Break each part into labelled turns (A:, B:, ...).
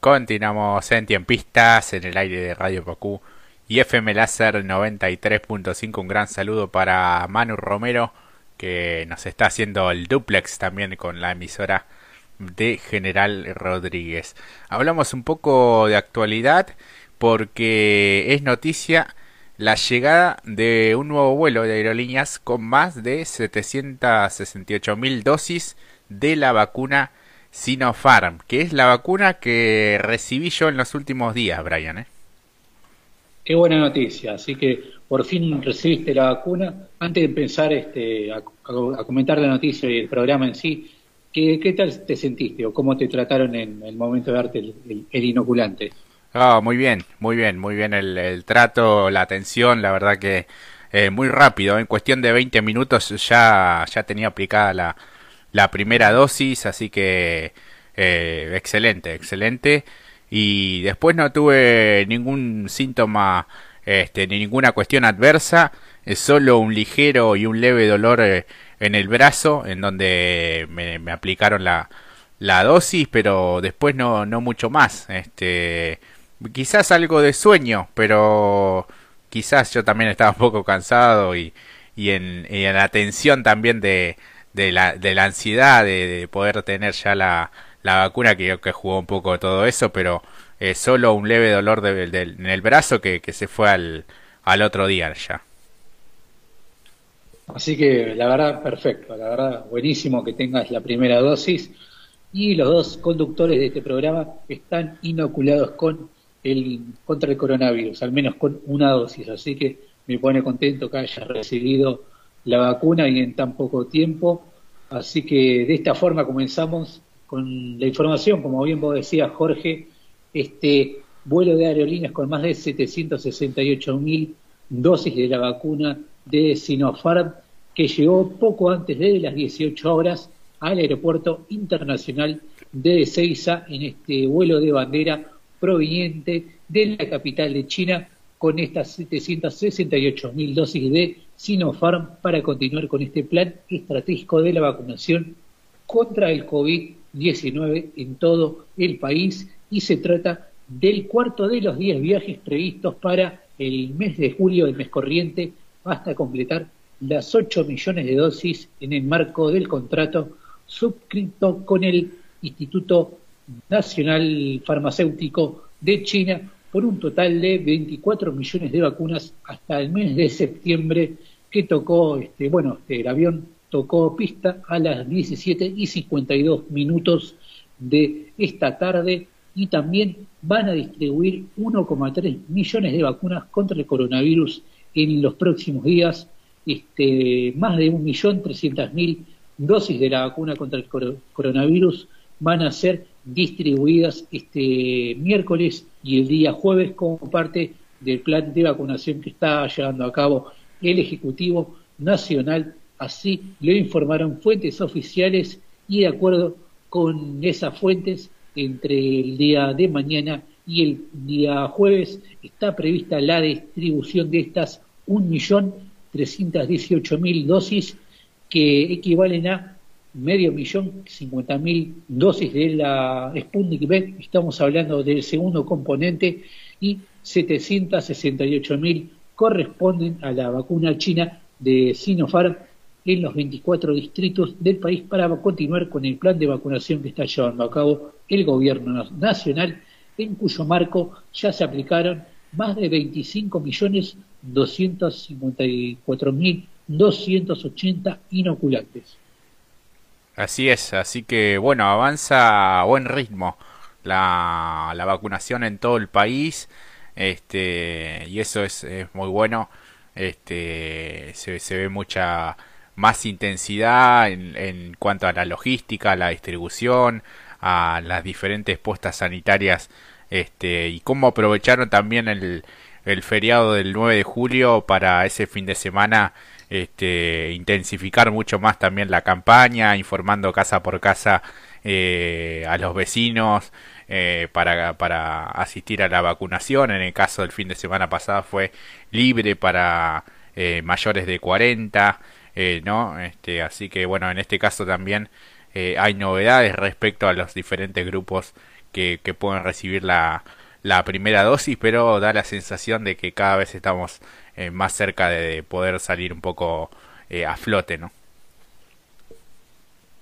A: Continuamos en Tiempistas en el aire de Radio Pacú y FM Láser 93.5. Un gran saludo para Manu Romero que nos está haciendo el duplex también con la emisora de General Rodríguez. Hablamos un poco de actualidad porque es noticia la llegada de un nuevo vuelo de aerolíneas con más de 768 mil dosis de la vacuna Sinopharm, que es la vacuna que recibí yo en los últimos días, Brian. ¿eh?
B: Qué buena noticia, así que por fin recibiste la vacuna. Antes de empezar este, a, comentar la noticia y el programa en sí, ¿qué, ¿qué, tal te sentiste o cómo te trataron en el momento de darte el, inoculante?
A: Ah, muy bien, muy bien, muy bien el, trato, la atención, la verdad que eh, muy rápido, en cuestión de 20 minutos ya, ya tenía aplicada la, la primera dosis, así que eh, excelente, excelente. Y después no tuve ningún síntoma, este, ni ninguna cuestión adversa, es solo un ligero y un leve dolor eh, en el brazo, en donde me, aplicaron la, la dosis, pero después no, no mucho más. Este, quizás algo de sueño, pero quizás yo también estaba un poco cansado y, y en, y en la tensión también de, de la, de la ansiedad de, poder tener ya la, la vacuna que, que jugó un poco todo eso, pero eh, solo un leve dolor de, en el brazo que, que se fue al, al otro día ya.
B: Así que la verdad, perfecto, la verdad, buenísimo que tengas la primera dosis y los dos conductores de este programa están inoculados con el contra el coronavirus, al menos con una dosis, así que me pone contento que hayas recibido la vacuna y en tan poco tiempo. Así que de esta forma comenzamos con la información, como bien vos decías, Jorge, este vuelo de aerolíneas con más de 768 mil dosis de la vacuna de Sinopharm que llegó poco antes de las 18 horas al aeropuerto internacional de Ezeiza en este vuelo de bandera proveniente de la capital de China con estas 768 mil dosis de Sinopharm para continuar con este plan estratégico de la vacunación contra el COVID-19 en todo el país. Y se trata del cuarto de los 10 viajes previstos para el mes de julio del mes corriente hasta completar las 8 millones de dosis en el marco del contrato suscrito con el Instituto Nacional Farmacéutico de China por un total de 24 millones de vacunas hasta el mes de septiembre que tocó, este, bueno, el avión tocó pista a las 17 y 52 minutos de esta tarde y también van a distribuir 1,3 millones de vacunas contra el coronavirus en los próximos días, este, más de 1.300.000 dosis de la vacuna contra el coronavirus van a ser distribuidas este miércoles y el día jueves como parte del plan de vacunación que está llevando a cabo el Ejecutivo Nacional. Así lo informaron fuentes oficiales y de acuerdo con esas fuentes, entre el día de mañana y el día jueves está prevista la distribución de estas 1.318.000 dosis que equivalen a medio millón, cincuenta mil dosis de la Sputnik V, estamos hablando del segundo componente, y 768 mil corresponden a la vacuna china de Sinopharm en los 24 distritos del país para continuar con el plan de vacunación que está llevando a cabo el gobierno nacional, en cuyo marco ya se aplicaron más de 25 millones 254 mil 280 inoculantes.
A: Así es, así que bueno, avanza a buen ritmo la, la vacunación en todo el país, este, y eso es, muy bueno, este, se, se, ve mucha más intensidad en, en cuanto a la logística, a la distribución, a las diferentes postas sanitarias, este, y cómo aprovecharon también el, el feriado del 9 de julio para ese fin de semana este, intensificar mucho más también la campaña, informando casa por casa eh, a los vecinos eh, para, para asistir a la vacunación. En el caso del fin de semana pasado fue libre para eh, mayores de 40, ¿no? Este, así que bueno, en este caso también hay novedades respecto a los diferentes grupos que, pueden recibir la, la primera dosis, pero da la sensación de que cada vez estamos eh, más cerca de, poder salir un poco eh, a flote, ¿no?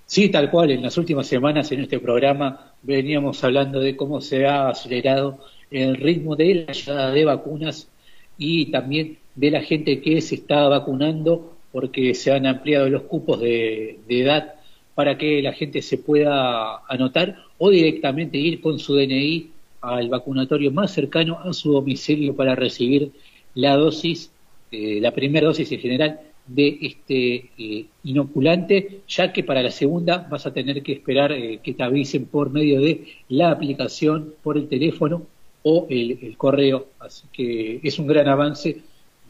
B: Sí, tal cual. En las últimas semanas en este programa veníamos hablando de cómo se ha acelerado el ritmo de la llegada de vacunas y también de la gente que se está vacunando porque se han ampliado los cupos de, edad para que la gente se pueda anotar o directamente ir con su DNI al vacunatorio más cercano a su domicilio para recibir la dosis, eh, la primera dosis en general de este eh, inoculante, ya que para la segunda vas a tener que esperar eh, que te avisen por medio de la aplicación, por el teléfono o el, correo. Así que es un gran avance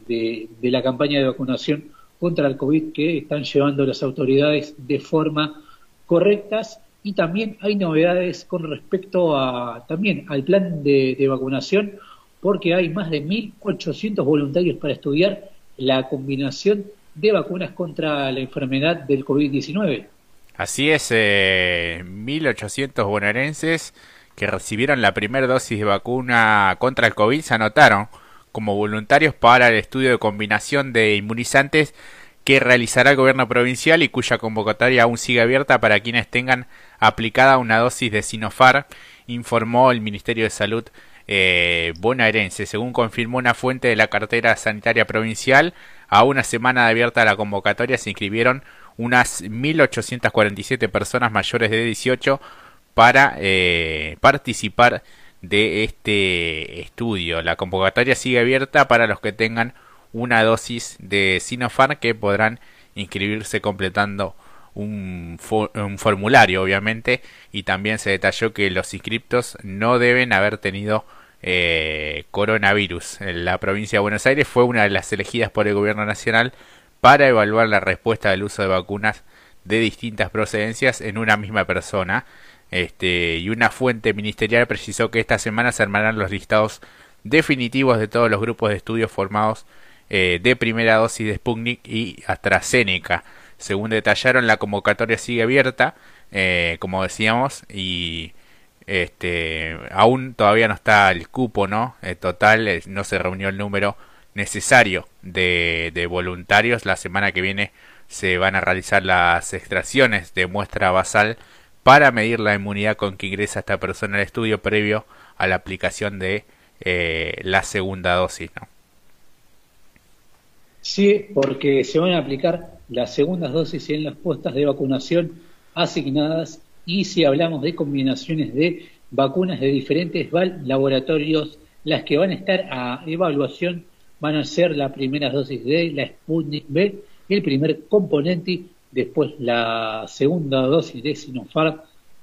B: de, de la campaña de vacunación contra el COVID que están llevando las autoridades de forma correctas y también hay novedades con respecto a también al plan de, vacunación porque hay más de 1.800 voluntarios para estudiar la combinación de vacunas contra la enfermedad del COVID-19.
A: Así es, eh, 1.800 bonaerenses que recibieron la primera dosis de vacuna contra el COVID se anotaron como voluntarios para el estudio de combinación de inmunizantes que realizará el gobierno provincial y cuya convocatoria aún sigue abierta para quienes tengan aplicada una dosis de Sinofar, informó el Ministerio de Salud eh, bonaerense. Según confirmó una fuente de la cartera sanitaria provincial, a una semana de abierta la convocatoria se inscribieron unas 1.847 personas mayores de 18 para eh, participar de este estudio. La convocatoria sigue abierta para los que tengan una dosis de Sinopharm que podrán inscribirse completando un, un, formulario obviamente y también se detalló que los inscriptos no deben haber tenido eh, coronavirus. La provincia de Buenos Aires fue una de las elegidas por el gobierno nacional para evaluar la respuesta del uso de vacunas de distintas procedencias en una misma persona este, y una fuente ministerial precisó que esta semana se armarán los listados definitivos de todos los grupos de estudios formados eh, de primera dosis de Sputnik y AstraZeneca. Según detallaron, la convocatoria sigue abierta, eh, como decíamos, y este, aún todavía no está el cupo, ¿no? Eh, total, no se reunió el número necesario de, voluntarios. La semana que viene se van a realizar las extracciones de muestra basal para medir la inmunidad con que ingresa esta persona al estudio previo a la aplicación de eh, la segunda dosis.
B: Sí, porque se van a aplicar las segundas dosis en las puestas de vacunación asignadas y si hablamos de combinaciones de vacunas de diferentes laboratorios, las que van a estar a evaluación van a ser la primera dosis de la Sputnik B, el primer componente después la segunda dosis de Sinopharm,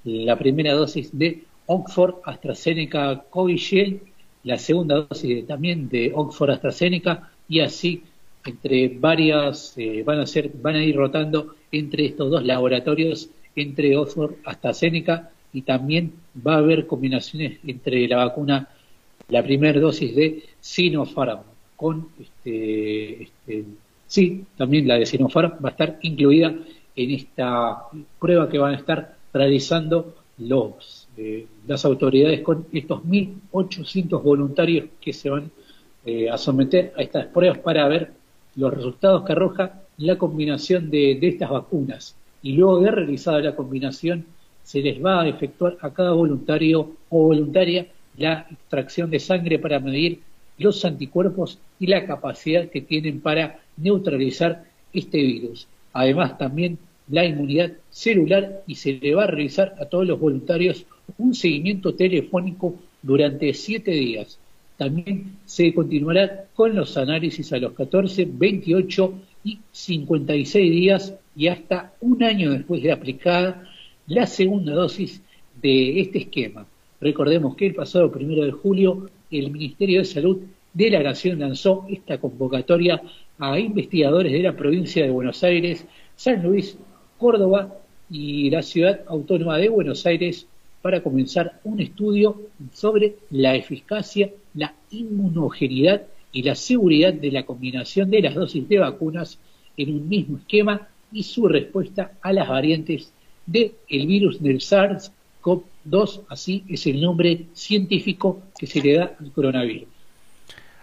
B: la primera dosis de Oxford AstraZeneca Covishield, la segunda dosis también de Oxford AstraZeneca y así entre varias eh, van a ser van a ir rotando entre estos dos laboratorios entre Oxford AstraZeneca y también va a haber combinaciones entre la vacuna la primera dosis de Sinopharm con este, este Sí, también la de Sinopharm va a estar incluida en esta prueba que van a estar realizando los, eh, las autoridades con estos 1.800 voluntarios que se van eh, a someter a estas pruebas para ver los resultados que arroja la combinación de, de estas vacunas. Y luego de realizada la combinación, se les va a efectuar a cada voluntario o voluntaria la extracción de sangre para medir los anticuerpos y la capacidad que tienen para neutralizar este virus. Además, también la inmunidad celular y se le va a realizar a todos los voluntarios un seguimiento telefónico durante siete días. También se continuará con los análisis a los 14, 28 y 56 días y hasta un año después de aplicada la segunda dosis de este esquema. Recordemos que el pasado primero de julio el Ministerio de Salud de la Nación lanzó esta convocatoria a investigadores de la provincia de Buenos Aires, San Luis, Córdoba y la ciudad autónoma de Buenos Aires para comenzar un estudio sobre la eficacia, la inmunogenidad y la seguridad de la combinación de las dosis de vacunas en un mismo esquema y su respuesta a las variantes del virus del SARS-CoV 2, así es el nombre científico que se le da al coronavirus.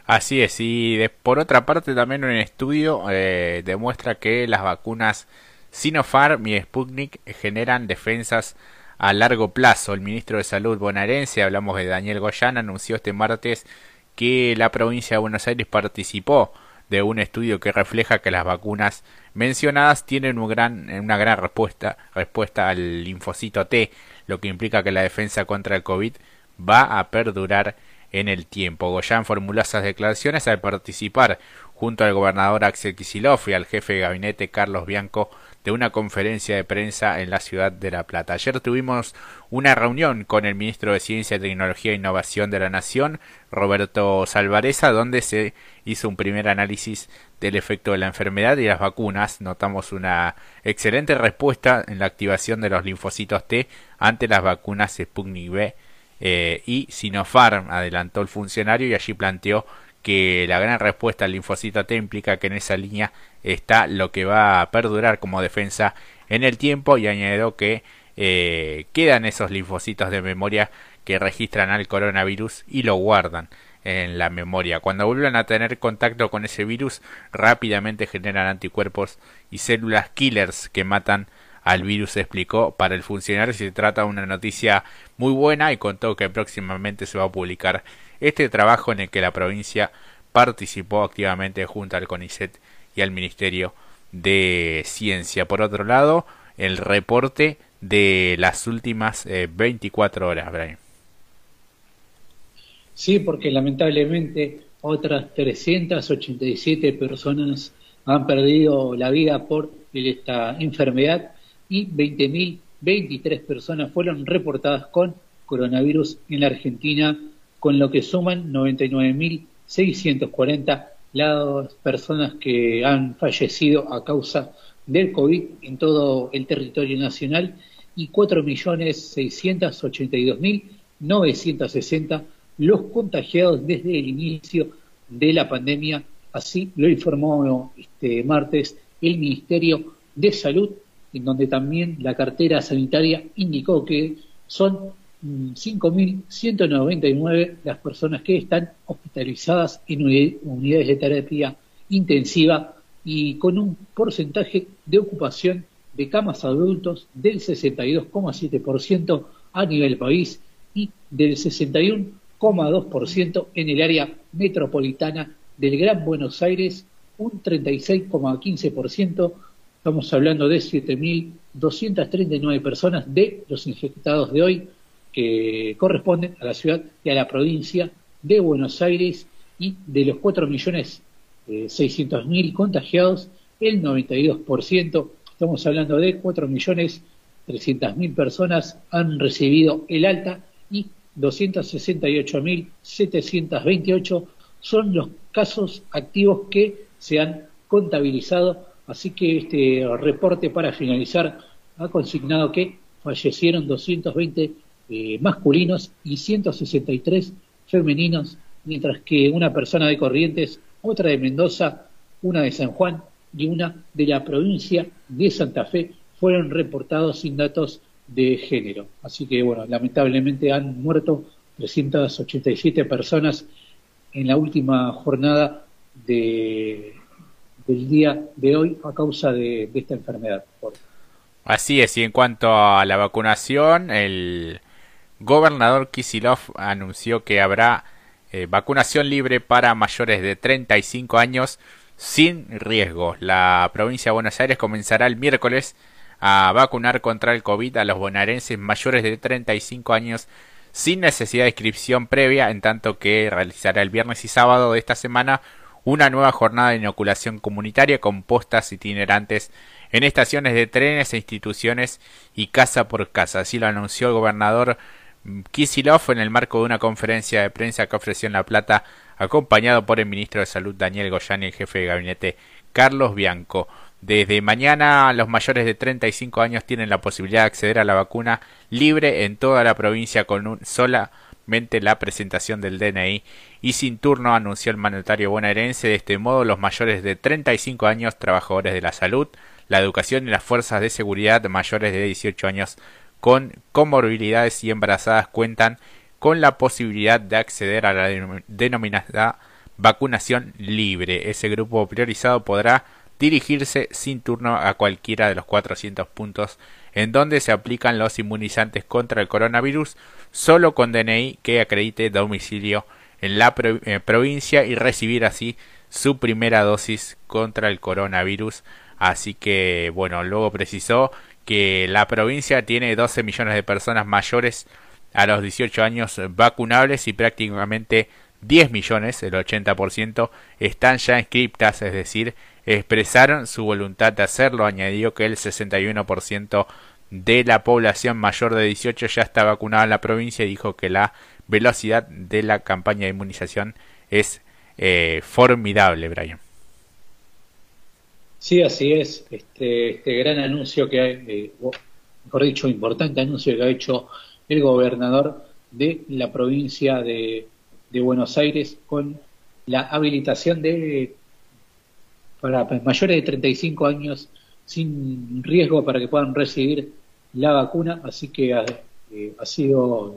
A: Así es, y por otra parte también un estudio eh, demuestra que las vacunas Sinopharm y Sputnik generan defensas a largo plazo. El ministro de Salud bonaerense, hablamos de Daniel Goyan, anunció este martes que la provincia de Buenos Aires participó de un estudio que refleja que las vacunas mencionadas tienen un gran, una gran respuesta, respuesta al linfocito T, lo que implica que la defensa contra el COVID va a perdurar en el tiempo. Goyan formuló esas declaraciones al participar junto al gobernador Axel Kicillof y al jefe de gabinete Carlos Bianco de una conferencia de prensa en la ciudad de La Plata. Ayer tuvimos una reunión con el ministro de Ciencia, Tecnología e Innovación de la Nación, Roberto Salvareza, donde se hizo un primer análisis del efecto de la enfermedad y las vacunas. Notamos una excelente respuesta en la activación de los linfocitos T ante las vacunas Sputnik V eh, y Sinopharm, adelantó el funcionario y allí planteó que la gran respuesta al linfocito T implica que en esa línea está lo que va a perdurar como defensa en el tiempo y añadió que eh, quedan esos linfocitos de memoria que registran al coronavirus y lo guardan en la memoria. Cuando vuelvan a tener contacto con ese virus, rápidamente generan anticuerpos y células killers que matan al virus, explicó. Para el funcionario se trata de una noticia muy buena y contó que próximamente se va a publicar este trabajo en el que la provincia participó activamente junto al CONICET y al Ministerio de Ciencia. Por otro lado, el reporte de las últimas 24 eh, horas, Brian.
B: Sí, porque lamentablemente otras 387 personas han perdido la vida por esta enfermedad y 20.023 personas fueron reportadas con coronavirus en la Argentina con lo que suman 99.640 las personas que han fallecido a causa del COVID en todo el territorio nacional y 4.682.960 los contagiados desde el inicio de la pandemia. Así lo informó este martes el Ministerio de Salud, en donde también la cartera sanitaria indicó que son 5.199 las personas que están hospitalizadas en unidades de terapia intensiva y con un porcentaje de ocupación de camas adultos del 62,7% a nivel país y del 61,2% en el área metropolitana del Gran Buenos Aires, un 36,15%. Estamos hablando de 7.239 personas de los infectados de hoy, que corresponden a la ciudad y a la provincia de Buenos Aires y de los 4.600.000 contagiados, el 92%, estamos hablando de 4.300.000 personas han recibido el alta y 268.728 son los casos activos que se han contabilizado. Así que este reporte para finalizar ha consignado que fallecieron 220 eh, masculinos y 163 femeninos, mientras que una persona de Corrientes, otra de Mendoza, una de San Juan y una de la provincia de Santa Fe fueron reportados sin datos de género. Así que, bueno, lamentablemente han muerto 387 personas en la última jornada de, del día de hoy a causa de, de esta enfermedad.
A: Así es, y en cuanto a la vacunación, el gobernador Kisilov anunció que habrá eh, vacunación libre para mayores de 35 años sin riesgo. La provincia de Buenos Aires comenzará el miércoles a vacunar contra el COVID a los bonaerenses mayores de 35 años sin necesidad de inscripción previa, en tanto que realizará el viernes y sábado de esta semana una nueva jornada de inoculación comunitaria con postas itinerantes en estaciones de trenes e instituciones y casa por casa. Así lo anunció el gobernador Kisilov en el marco de una conferencia de prensa que ofreció en La Plata, acompañado por el ministro de Salud Daniel Goyan y el jefe de gabinete Carlos Bianco. Desde mañana los mayores de 35 años tienen la posibilidad de acceder a la vacuna libre en toda la provincia con solamente la presentación del DNI y sin turno, anunció el mandatario bonaerense. De este modo, los mayores de 35 años, trabajadores de la salud, la educación y las fuerzas de seguridad mayores de 18 años con comorbilidades y embarazadas cuentan con la posibilidad de acceder a la denominada vacunación libre. Ese grupo priorizado podrá dirigirse sin turno a cualquiera de los 400 puntos en donde se aplican los inmunizantes contra el coronavirus solo con DNI que acredite domicilio en la eh, provincia y recibir así su primera dosis contra el coronavirus. Así que, bueno, luego precisó que la provincia tiene 12 millones de personas mayores a los 18 años vacunables y prácticamente 10 millones, el 80%, están ya inscriptas, es decir, expresaron su voluntad de hacerlo. Añadió que el 61% de la población mayor de 18 ya está vacunada en la provincia y dijo que la velocidad de la campaña de inmunización es eh, formidable, Brian.
B: Sí, así es. Este, este gran anuncio que, eh, mejor dicho, importante anuncio que ha hecho el gobernador de la provincia de, de Buenos Aires con la habilitación de para mayores de 35 años sin riesgo para que puedan recibir la vacuna, así que ha, eh, ha sido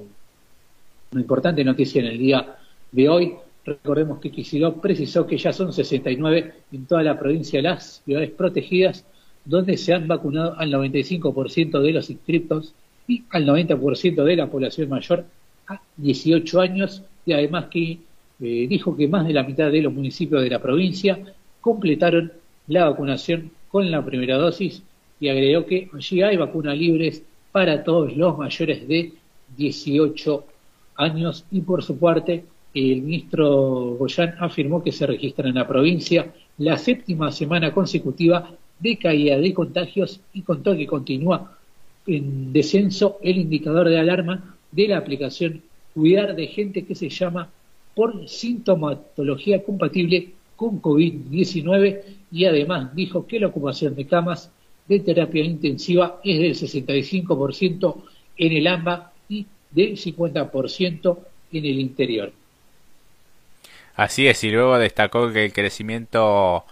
B: una importante noticia en el día de hoy. Recordemos que Kicillof precisó que ya son 69 en toda la provincia las ciudades protegidas, donde se han vacunado al 95% de los inscriptos y al 90% de la población mayor a 18 años, y además que eh, dijo que más de la mitad de los municipios de la provincia completaron la vacunación con la primera dosis y agregó que allí hay vacunas libres para todos los mayores de 18 años. Y por su parte el ministro Goyán afirmó que se registra en la provincia la séptima semana consecutiva de caída de contagios y contó que continúa en descenso el indicador de alarma de la aplicación Cuidar de gente que se llama por sintomatología compatible con COVID-19 y además dijo que la ocupación de camas de terapia intensiva es del 65% en el AMBA y del 50% en el interior.
A: Así es, y luego destacó que el crecimiento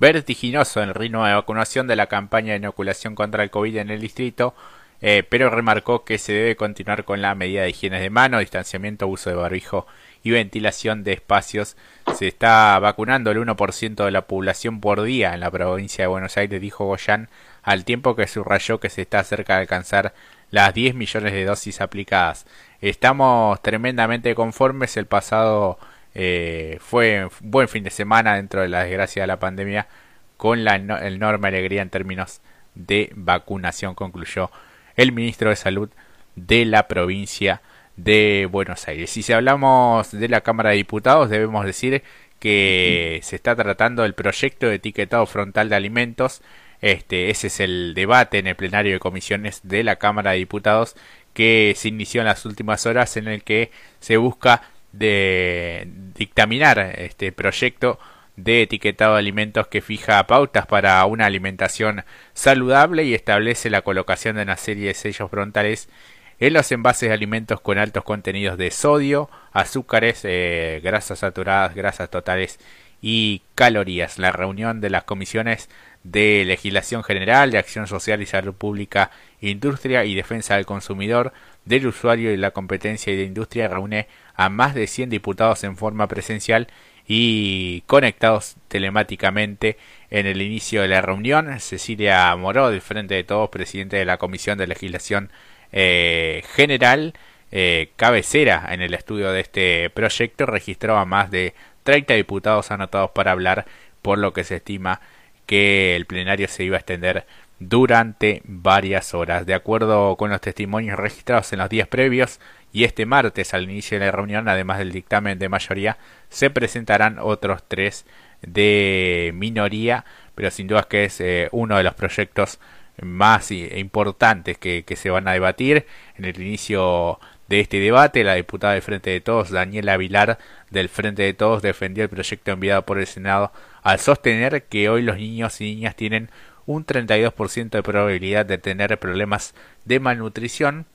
A: vertiginoso en el ritmo de vacunación de la campaña de inoculación contra el COVID en el distrito, eh, pero remarcó que se debe continuar con la medida de higiene de mano, distanciamiento, uso de barbijo y ventilación de espacios. Se está vacunando el 1% de la población por día en la provincia de Buenos Aires, dijo Goyán, al tiempo que subrayó que se está cerca de alcanzar las 10 millones de dosis aplicadas. Estamos tremendamente conformes. El pasado eh, fue un buen fin de semana dentro de la desgracia de la pandemia con la enorme alegría en términos de vacunación, concluyó el ministro de Salud de la provincia de Buenos Aires. Y si hablamos de la Cámara de Diputados, debemos decir que se está tratando el proyecto de etiquetado frontal de alimentos. Este, ese es el debate en el plenario de comisiones de la Cámara de Diputados que se inició en las últimas horas en el que se busca de dictaminar este proyecto de etiquetado de alimentos que fija pautas para una alimentación saludable y establece la colocación de una serie de sellos frontales en los envases de alimentos con altos contenidos de sodio, azúcares, eh, grasas saturadas, grasas totales y calorías. La reunión de las comisiones de Legislación General, de Acción Social y Salud Pública, Industria y Defensa del Consumidor, del Usuario y la Competencia y de Industria reúne a más de 100 diputados en forma presencial y conectados telemáticamente en el inicio de la reunión. Cecilia Moró, del Frente de Todos, presidente de la Comisión de Legislación eh, general eh, cabecera en el estudio de este proyecto registró a más de 30 diputados anotados para hablar, por lo que se estima que el plenario se iba a extender durante varias horas. De acuerdo con los testimonios registrados en los días previos y este martes al inicio de la reunión, además del dictamen de mayoría, se presentarán otros tres de minoría, pero sin duda que es eh, uno de los proyectos más importantes que, se van a debatir. En el inicio de este debate, la diputada del Frente de Todos, Daniela Vilar, del Frente de Todos, defendió el proyecto enviado por el Senado al sostener que hoy los niños y niñas tienen un 32% de probabilidad de tener problemas de malnutrición.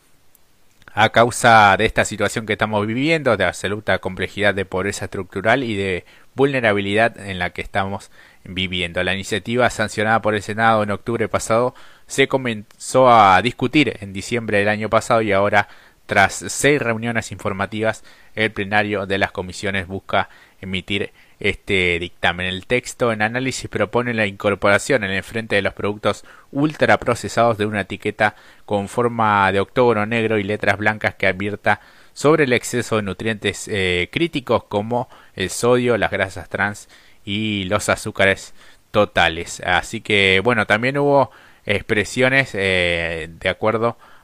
A: a causa de esta situación que estamos viviendo, de absoluta complejidad de pobreza estructural y de vulnerabilidad en la que estamos viviendo. La iniciativa sancionada por el Senado en octubre pasado se comenzó a discutir en diciembre del año pasado y ahora tras seis reuniones informativas el plenario de las comisiones busca emitir este dictamen. El texto en análisis propone la incorporación en el frente de los productos ultraprocesados de una etiqueta con forma de octógono negro y letras blancas que advierta sobre el exceso de nutrientes eh, críticos como el sodio, las grasas trans y los azúcares totales. Así que bueno, también hubo expresiones eh, de acuerdo a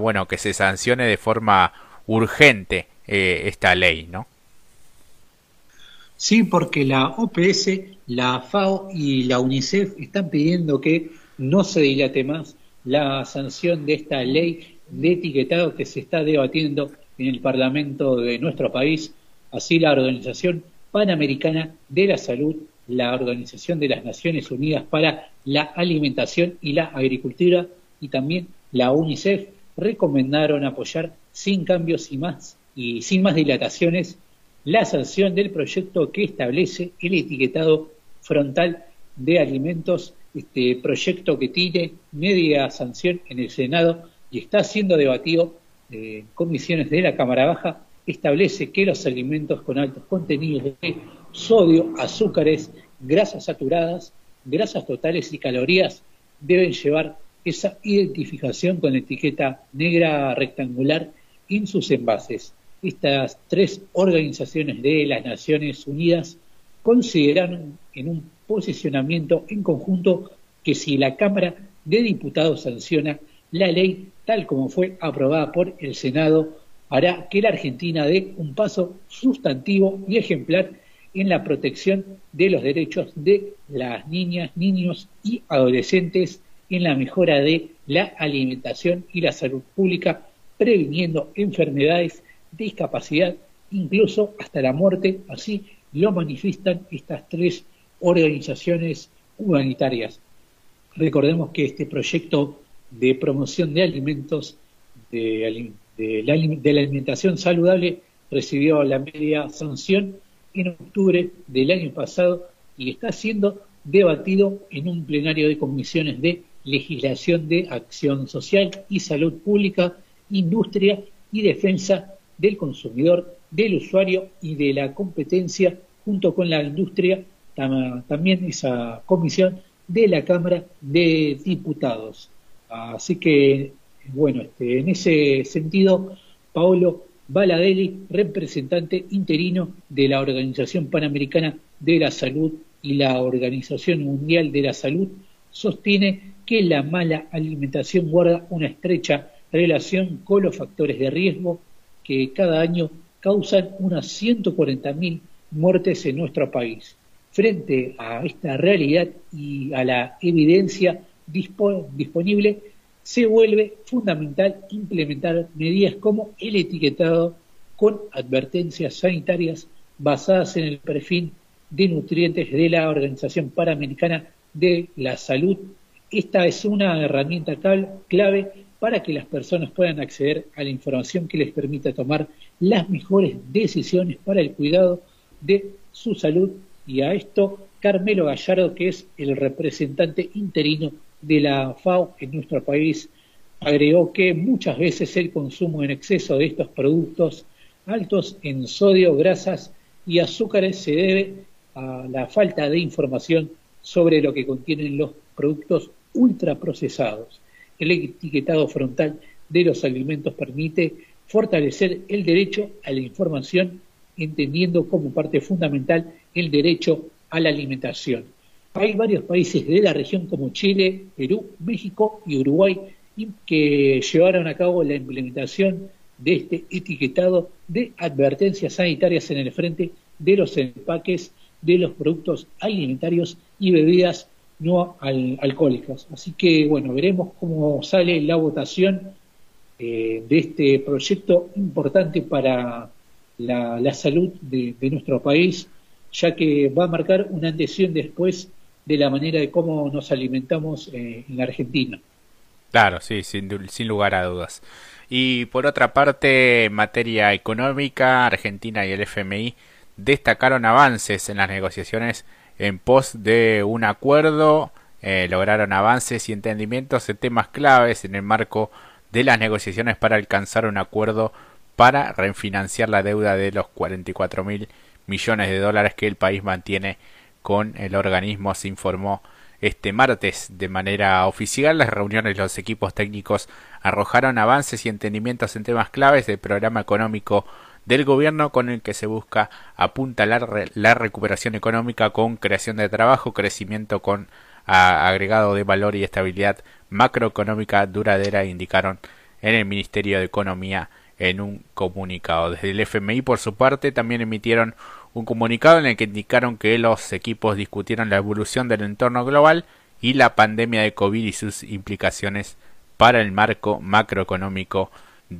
A: bueno que se sancione de forma urgente eh, esta ley, ¿no?
B: Sí, porque la OPS, la FAO y la UNICEF están pidiendo que no se dilate más la sanción de esta ley de etiquetado que se está debatiendo en el Parlamento de nuestro país. Así la Organización Panamericana de la Salud, la Organización de las Naciones Unidas para la Alimentación y la Agricultura y también la UNICEF recomendaron apoyar sin cambios y más y sin más dilataciones la sanción del proyecto que establece el etiquetado frontal de alimentos, este proyecto que tiene media sanción en el Senado y está siendo debatido en comisiones de la Cámara Baja, establece que los alimentos con altos contenidos de sodio, azúcares, grasas saturadas, grasas totales y calorías deben llevar esa identificación con etiqueta negra rectangular en sus envases. Estas tres organizaciones de las Naciones Unidas consideraron en un posicionamiento en conjunto que si la Cámara de Diputados sanciona la ley tal como fue aprobada por el Senado, hará que la Argentina dé un paso sustantivo y ejemplar en la protección de los derechos de las niñas, niños y adolescentes, en la mejora de la alimentación y la salud pública, previniendo enfermedades discapacidad, incluso hasta la muerte, así lo manifiestan estas tres organizaciones humanitarias. Recordemos que este proyecto de promoción de alimentos, de, la, alimentación saludable, recibió la media sanción en octubre del año pasado y está siendo debatido en un plenario de comisiones de legislación de acción social y salud pública, industria y defensa del consumidor, del usuario y de la competencia junto con la industria, también esa comisión de la Cámara de Diputados. Así que, bueno, este, en ese sentido, Paolo Baladelli, representante interino de la Organización Panamericana de la Salud y la Organización Mundial de la Salud, sostiene que la mala alimentación guarda una estrecha relación con los factores de riesgo que cada año causan unas 140.000 muertes en nuestro país. Frente a esta realidad y a la evidencia disponible, se vuelve fundamental implementar medidas como el etiquetado con advertencias sanitarias basadas en el perfil de nutrientes de la Organización Panamericana de la Salud. Esta es una herramienta clave para que las personas puedan acceder a la información que les permita tomar las mejores decisiones para el cuidado de su salud. Y a esto, Carmelo Gallardo, que es el representante interino de la FAO en nuestro país, agregó que muchas veces el consumo en exceso de estos productos altos en sodio, grasas y azúcares se debe a la falta de información sobre lo que contienen los productos ultraprocesados. El etiquetado frontal de los alimentos permite fortalecer el derecho a la información, entendiendo como parte fundamental el derecho a la alimentación. Hay varios países de la región como Chile, Perú, México y Uruguay que llevaron a cabo la implementación de este etiquetado de advertencias sanitarias en el frente de los empaques de los productos alimentarios y bebidas no alcohólicas. Así que, bueno, veremos cómo sale la votación eh, de este proyecto importante para la, salud de, nuestro país, ya que va a marcar una adhesión después de la manera de cómo nos alimentamos eh, en la Argentina.
A: Claro, sí, sin, sin lugar a dudas. Y por otra parte, en materia económica, Argentina y el FMI destacaron avances en las negociaciones en pos de un acuerdo, eh, lograron avances y entendimientos en temas claves en el marco de las negociaciones para alcanzar un acuerdo para refinanciar la deuda de los 44 mil millones de dólares que el país mantiene con el organismo, se informó este martes de manera oficial. Las reuniones de los equipos técnicos arrojaron avances y entendimientos en temas claves del programa económico del gobierno con el que se busca apuntalar la recuperación económica con creación de trabajo, crecimiento con agregado de valor y estabilidad macroeconómica duradera, indicaron en el Ministerio de Economía en un comunicado. Desde el FMI, por su parte, también emitieron un comunicado en el que indicaron que los equipos discutieron la evolución del entorno global y la pandemia de COVID y sus implicaciones para el marco macroeconómico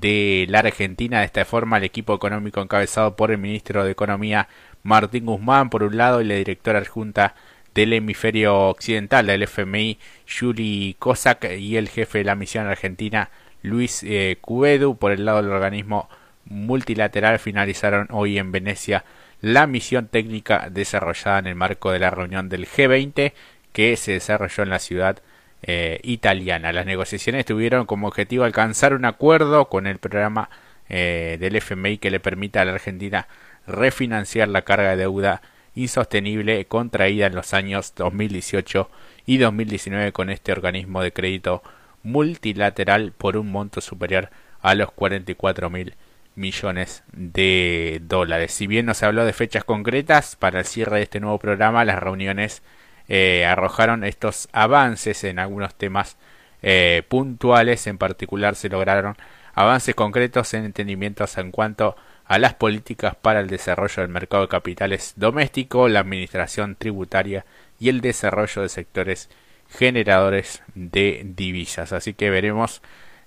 A: de la Argentina. De esta forma, el equipo económico encabezado por el ministro de Economía Martín Guzmán, por un lado, y la directora adjunta del hemisferio occidental del FMI, Yuri Kozak, y el jefe de la misión argentina, Luis eh, Cubedu, por el lado del organismo multilateral, finalizaron hoy en Venecia la misión técnica desarrollada en el marco de la reunión del G20 que se desarrolló en la ciudad eh, italiana. Las negociaciones tuvieron como objetivo alcanzar un acuerdo con el programa eh, del FMI que le permita a la Argentina refinanciar la carga de deuda insostenible contraída en los años 2018 y 2019 con este organismo de crédito multilateral por un monto superior a los 44 mil millones de dólares. Si bien no se habló de fechas concretas para el cierre de este nuevo programa, las reuniones eh, arrojaron estos avances en algunos temas eh, puntuales. En particular, se lograron avances concretos en entendimientos en cuanto a las políticas para el desarrollo del mercado de capitales doméstico, la administración tributaria y el desarrollo de sectores generadores de divisas. Así que veremos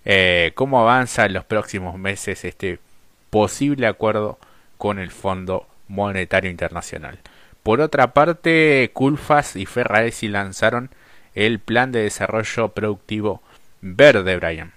A: eh, cómo avanza en los próximos meses este posible acuerdo con el Fondo Monetario Internacional. Por otra parte, Culfas y Ferraresi lanzaron el Plan de Desarrollo Productivo Verde, Brian.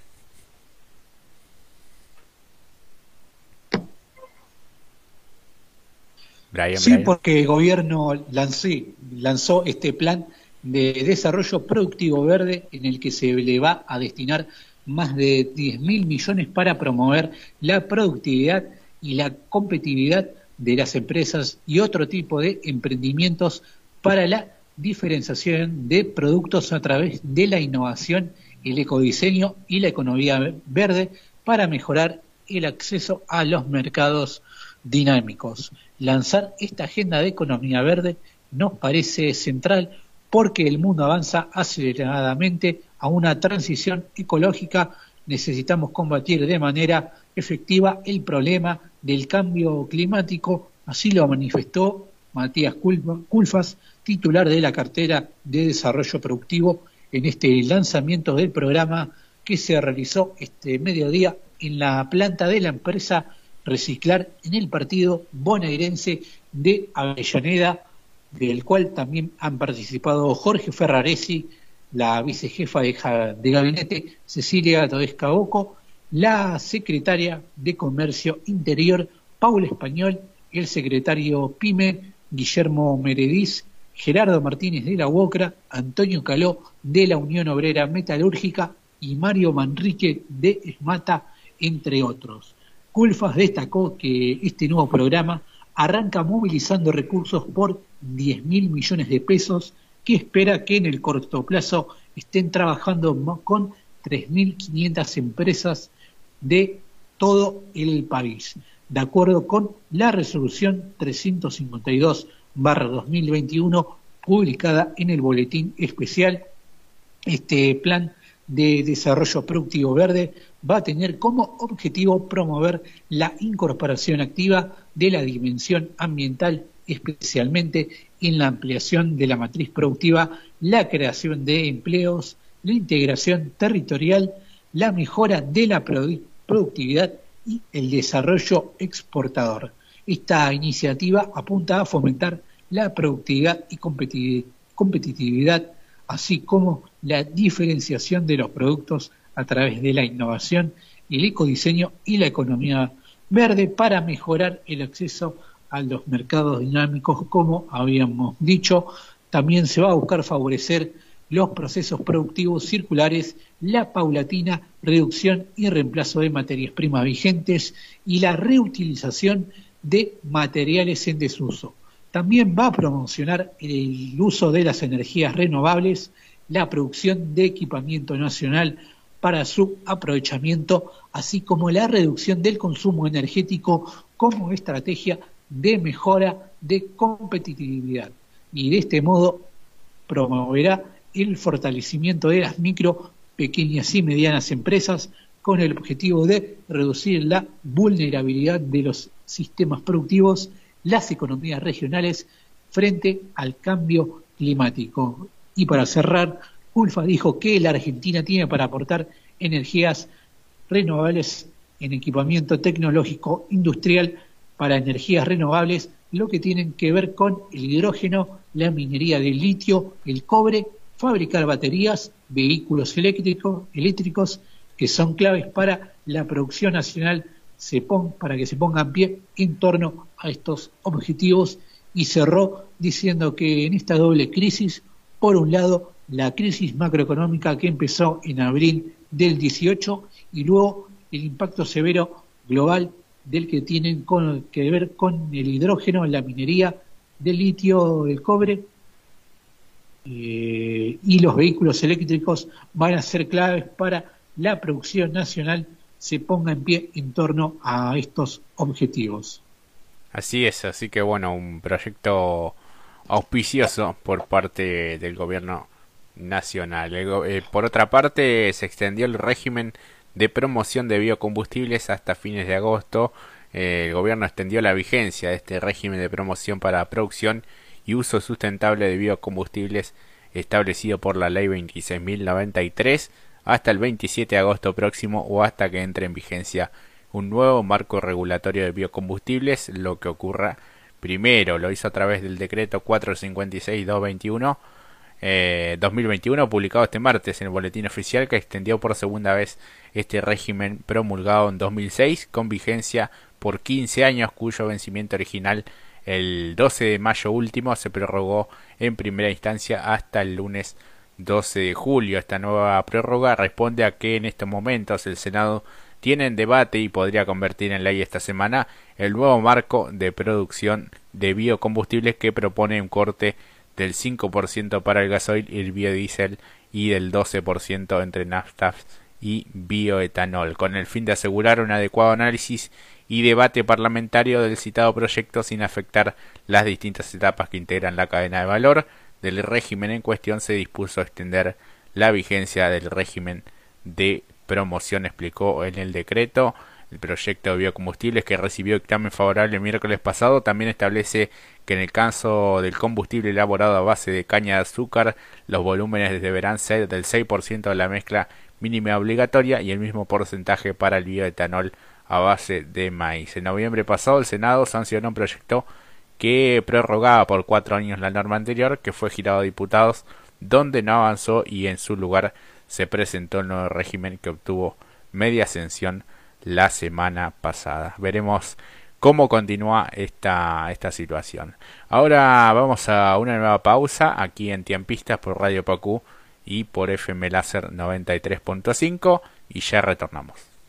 B: sí, porque el gobierno lanzó este plan de desarrollo productivo verde en el que se le va a destinar más de 10 mil millones para promover la productividad y la competitividad de las empresas y otro tipo de emprendimientos para la diferenciación de productos a través de la innovación, el ecodiseño y la economía verde para mejorar el acceso a los mercados dinámicos. Lanzar esta agenda de economía verde nos parece central porque el mundo avanza aceleradamente a una transición ecológica, necesitamos combatir de manera efectiva el problema del cambio climático, así lo manifestó Matías Culfas, titular de la cartera de desarrollo productivo, en este lanzamiento del programa que se realizó este mediodía en la planta de la empresa Reciclar en el partido bonaerense de Avellaneda, del cual también han participado Jorge Ferraresi, la vicejefa de, de gabinete Cecilia Todesca Oco, la secretaria de Comercio Interior Paula Español, el secretario PYME Guillermo Merediz, Gerardo Martínez de la UOCRA, Antonio Caló de la Unión Obrera Metalúrgica y Mario Manrique de ESMATA, entre otros. Culfas destacó que este nuevo programa arranca movilizando recursos por 10 mil millones de pesos que espera que en el corto plazo estén trabajando con 3.500 empresas de todo el país. De acuerdo con la resolución 352-2021 publicada en el Boletín Especial, este plan de desarrollo productivo verde va a tener como objetivo promover la incorporación activa de la dimensión ambiental, especialmente en la ampliación de la matriz productiva, la creación de empleos, la integración territorial, la mejora de la productividad y el desarrollo exportador. Esta iniciativa apunta a fomentar la productividad y competitividad, así como la diferenciación de los productos a través de la innovación, el ecodiseño y la economía verde para mejorar el acceso a los mercados dinámicos, como habíamos dicho. También se va a buscar favorecer los procesos productivos circulares, la paulatina reducción y reemplazo de materias primas vigentes y la reutilización de materiales en desuso. También va a promocionar el uso de las energías renovables, la producción de equipamiento nacional para su aprovechamiento, así como la reducción del consumo energético como estrategia de mejora de competitividad. Y de este modo promoverá el fortalecimiento de las micro, pequeñas y medianas empresas con el objetivo de reducir la vulnerabilidad de los sistemas productivos, las economías regionales frente al cambio climático. Y para cerrar, Ulfa dijo que la Argentina tiene para aportar energías renovables en equipamiento tecnológico industrial para energías renovables, lo que tienen que ver con el hidrógeno, la minería del litio, el cobre fabricar baterías, vehículos eléctricos, eléctricos que son claves para la producción nacional se para que se ponga en pie en torno a estos objetivos. Y cerró diciendo que en esta doble crisis, por un lado, la crisis macroeconómica que empezó en abril del 18 y luego el impacto severo global del que tienen que ver con el hidrógeno, la minería del litio, del cobre eh, y los vehículos eléctricos van a ser claves para la producción nacional se ponga en pie en torno a estos objetivos.
A: Así es, así que bueno, un proyecto auspicioso por parte del gobierno nacional. Eh, por otra parte, se extendió el régimen de promoción de biocombustibles hasta fines de agosto. Eh, el gobierno extendió la vigencia de este régimen de promoción para producción y uso sustentable de biocombustibles establecido por la Ley 26.093 hasta el 27 de agosto próximo o hasta que entre en vigencia un nuevo marco regulatorio de biocombustibles, lo que ocurra primero. Lo hizo a través del decreto 456-2021 eh, 2021 publicado este martes en el boletín oficial que extendió por segunda vez este régimen promulgado en 2006 con vigencia por 15 años cuyo vencimiento original el 12 de mayo último se prorrogó en primera instancia hasta el lunes 12 de julio. Esta nueva prórroga responde a que en estos momentos el Senado tiene en debate y podría convertir en ley esta semana el nuevo marco de producción de biocombustibles que propone un corte del 5% para el gasoil y el biodiesel y del 12% entre naftas y bioetanol, con el fin de asegurar un adecuado análisis y debate parlamentario del citado proyecto sin afectar las distintas etapas que integran la cadena de valor del régimen en cuestión se dispuso a extender la vigencia del régimen de promoción explicó en el decreto. El proyecto de biocombustibles que recibió dictamen favorable el miércoles pasado también establece que en el caso del combustible elaborado a base de caña de azúcar los volúmenes deberán ser del 6% de la mezcla mínima obligatoria y el mismo porcentaje para el bioetanol a base de maíz. En noviembre pasado el Senado sancionó un proyecto que prorrogaba por cuatro años la norma anterior, que fue girado a diputados, donde no avanzó y en su lugar se presentó el nuevo régimen que obtuvo media ascensión la semana pasada. Veremos cómo continúa esta, esta situación. Ahora vamos a una nueva pausa aquí en Tiempistas por Radio Pacú y por FM Láser 93.5 y ya retornamos.